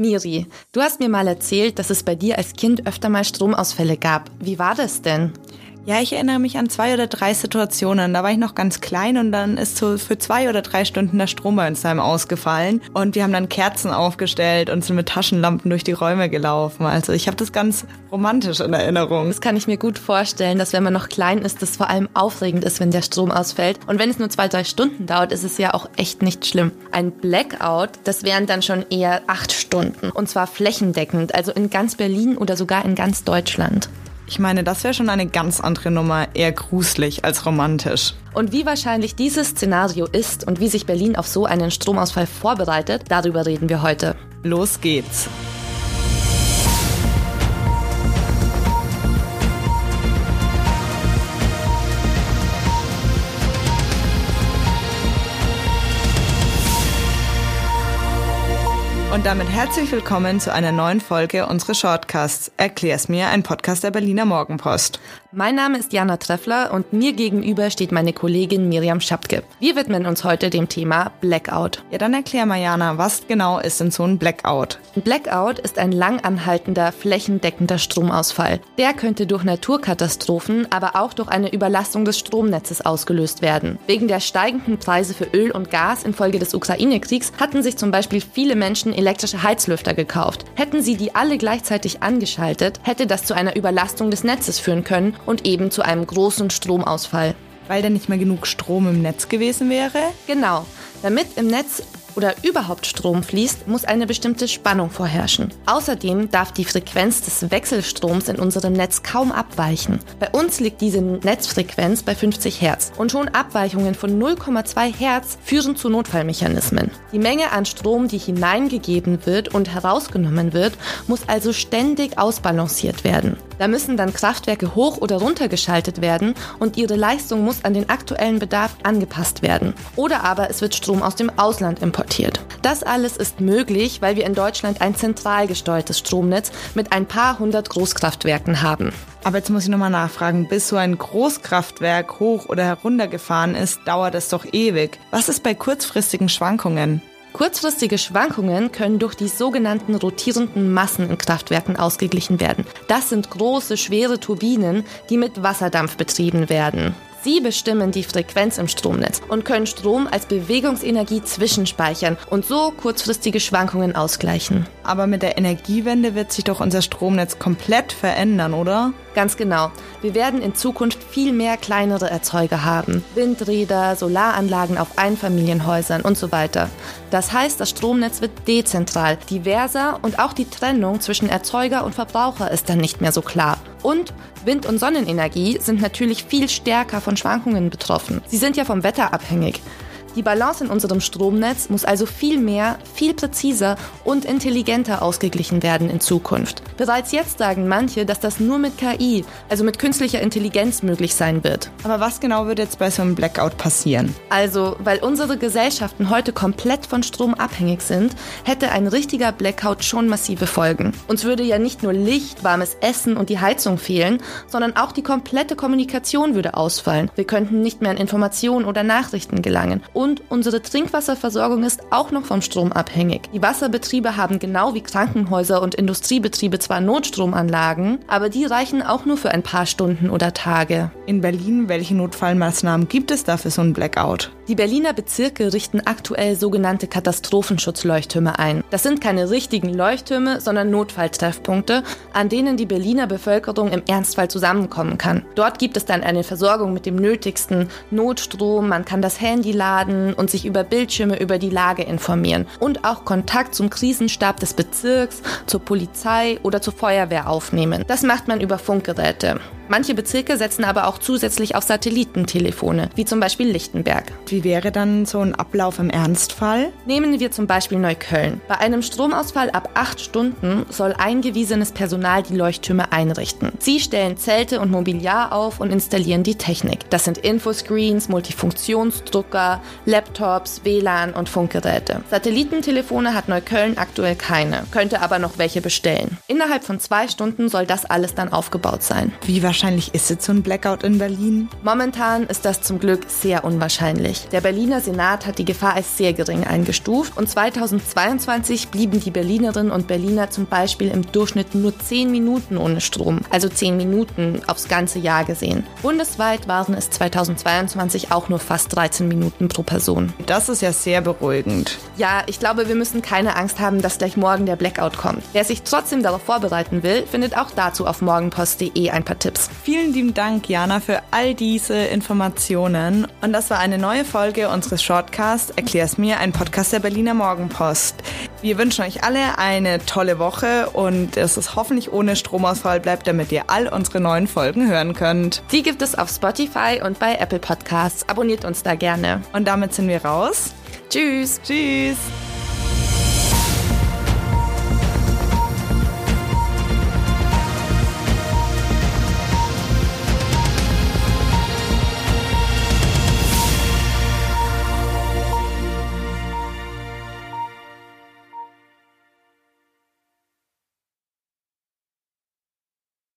Miri, du hast mir mal erzählt, dass es bei dir als Kind öfter mal Stromausfälle gab. Wie war das denn? Ja, ich erinnere mich an zwei oder drei Situationen. Da war ich noch ganz klein und dann ist so für zwei oder drei Stunden der Strom bei uns daheim ausgefallen. Und wir haben dann Kerzen aufgestellt und sind mit Taschenlampen durch die Räume gelaufen. Also ich habe das ganz romantisch in Erinnerung. Das kann ich mir gut vorstellen, dass wenn man noch klein ist, das vor allem aufregend ist, wenn der Strom ausfällt. Und wenn es nur zwei, drei Stunden dauert, ist es ja auch echt nicht schlimm. Ein Blackout, das wären dann schon eher acht Stunden. Und zwar flächendeckend, also in ganz Berlin oder sogar in ganz Deutschland. Ich meine, das wäre schon eine ganz andere Nummer, eher gruselig als romantisch. Und wie wahrscheinlich dieses Szenario ist und wie sich Berlin auf so einen Stromausfall vorbereitet, darüber reden wir heute. Los geht's. Und damit herzlich willkommen zu einer neuen Folge unseres Shortcasts. Erklär's mir, ein Podcast der Berliner Morgenpost. Mein Name ist Jana Treffler und mir gegenüber steht meine Kollegin Miriam Schapke. Wir widmen uns heute dem Thema Blackout. Ja, dann erklär mal, Jana, was genau ist denn so ein Blackout? Ein Blackout ist ein lang anhaltender, flächendeckender Stromausfall. Der könnte durch Naturkatastrophen, aber auch durch eine Überlastung des Stromnetzes ausgelöst werden. Wegen der steigenden Preise für Öl und Gas infolge des Ukraine-Kriegs hatten sich zum Beispiel viele Menschen elektrische Heizlüfter gekauft. Hätten sie die alle gleichzeitig angeschaltet, hätte das zu einer Überlastung des Netzes führen können und eben zu einem großen Stromausfall. Weil dann nicht mehr genug Strom im Netz gewesen wäre? Genau. Damit im Netz oder überhaupt Strom fließt, muss eine bestimmte Spannung vorherrschen. Außerdem darf die Frequenz des Wechselstroms in unserem Netz kaum abweichen. Bei uns liegt diese Netzfrequenz bei 50 Hertz und schon Abweichungen von 0,2 Hertz führen zu Notfallmechanismen. Die Menge an Strom, die hineingegeben wird und herausgenommen wird, muss also ständig ausbalanciert werden. Da müssen dann Kraftwerke hoch oder runter geschaltet werden und ihre Leistung muss an den aktuellen Bedarf angepasst werden. Oder aber es wird Strom aus dem Ausland importiert importiert. Das alles ist möglich, weil wir in Deutschland ein zentral gesteuertes Stromnetz mit ein paar hundert Großkraftwerken haben. Aber jetzt muss ich nochmal nachfragen, bis so ein Großkraftwerk hoch oder heruntergefahren ist, dauert es doch ewig. Was ist bei kurzfristigen Schwankungen? Kurzfristige Schwankungen können durch die sogenannten rotierenden Massen in Kraftwerken ausgeglichen werden. Das sind große, schwere Turbinen, die mit Wasserdampf betrieben werden. Sie bestimmen die Frequenz im Stromnetz und können Strom als Bewegungsenergie zwischenspeichern und so kurzfristige Schwankungen ausgleichen. Aber mit der Energiewende wird sich doch unser Stromnetz komplett verändern, oder? Ganz genau. Wir werden in Zukunft viel mehr kleinere Erzeuger haben. Windräder, Solaranlagen auf Einfamilienhäusern und so weiter. Das heißt, das Stromnetz wird dezentral, diverser und auch die Trennung zwischen Erzeuger und Verbraucher ist dann nicht mehr so klar. Und Wind- und Sonnenenergie sind natürlich viel stärker von Schwankungen betroffen. Sie sind ja vom Wetter abhängig. Die Balance in unserem Stromnetz muss also viel mehr, viel präziser und intelligenter ausgeglichen werden in Zukunft. Bereits jetzt sagen manche, dass das nur mit KI, also mit künstlicher Intelligenz möglich sein wird. Aber was genau wird jetzt bei so einem Blackout passieren? Also, weil unsere Gesellschaften heute komplett von Strom abhängig sind, hätte ein richtiger Blackout schon massive Folgen. Uns würde ja nicht nur Licht, warmes Essen und die Heizung fehlen, sondern auch die komplette Kommunikation würde ausfallen. Wir könnten nicht mehr an Informationen oder Nachrichten gelangen und unsere Trinkwasserversorgung ist auch noch vom Strom abhängig. Die Wasserbetriebe haben genau wie Krankenhäuser und Industriebetriebe zwar Notstromanlagen, aber die reichen auch nur für ein paar Stunden oder Tage. In Berlin, welche Notfallmaßnahmen gibt es da für so einen Blackout? Die Berliner Bezirke richten aktuell sogenannte Katastrophenschutzleuchttürme ein. Das sind keine richtigen Leuchttürme, sondern Notfalltreffpunkte, an denen die Berliner Bevölkerung im Ernstfall zusammenkommen kann. Dort gibt es dann eine Versorgung mit dem nötigsten Notstrom, man kann das Handy laden, werden und sich über Bildschirme über die Lage informieren und auch Kontakt zum Krisenstab des Bezirks, zur Polizei oder zur Feuerwehr aufnehmen. Das macht man über Funkgeräte. Manche Bezirke setzen aber auch zusätzlich auf Satellitentelefone, wie zum Beispiel Lichtenberg. Wie wäre dann so ein Ablauf im Ernstfall? Nehmen wir zum Beispiel Neukölln. Bei einem Stromausfall ab acht Stunden soll eingewiesenes Personal die Leuchttürme einrichten. Sie stellen Zelte und Mobiliar auf und installieren die Technik. Das sind Infoscreens, Multifunktionsdrucker, Laptops, WLAN und Funkgeräte. Satellitentelefone hat Neukölln aktuell keine, könnte aber noch welche bestellen. Innerhalb von zwei Stunden soll das alles dann aufgebaut sein. Wie wahrscheinlich wahrscheinlich ist jetzt so ein Blackout in Berlin? Momentan ist das zum Glück sehr unwahrscheinlich. Der Berliner Senat hat die Gefahr als sehr gering eingestuft und 2022 blieben die Berlinerinnen und Berliner zum Beispiel im Durchschnitt nur 10 Minuten ohne Strom, also 10 Minuten aufs ganze Jahr gesehen. Bundesweit waren es 2022 auch nur fast 13 Minuten pro Person. Das ist ja sehr beruhigend. Ja, ich glaube, wir müssen keine Angst haben, dass gleich morgen der Blackout kommt. Wer sich trotzdem darauf vorbereiten will, findet auch dazu auf morgenpost.de ein paar Tipps. Vielen lieben Dank, Jana, für all diese Informationen. Und das war eine neue Folge unseres Shortcasts Erklär's mir, ein Podcast der Berliner Morgenpost. Wir wünschen euch alle eine tolle Woche und dass es hoffentlich ohne Stromausfall bleibt, damit ihr all unsere neuen Folgen hören könnt. Die gibt es auf Spotify und bei Apple Podcasts. Abonniert uns da gerne. Und damit sind wir raus. Tschüss. Tschüss.